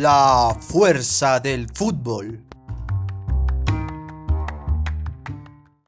La fuerza del fútbol.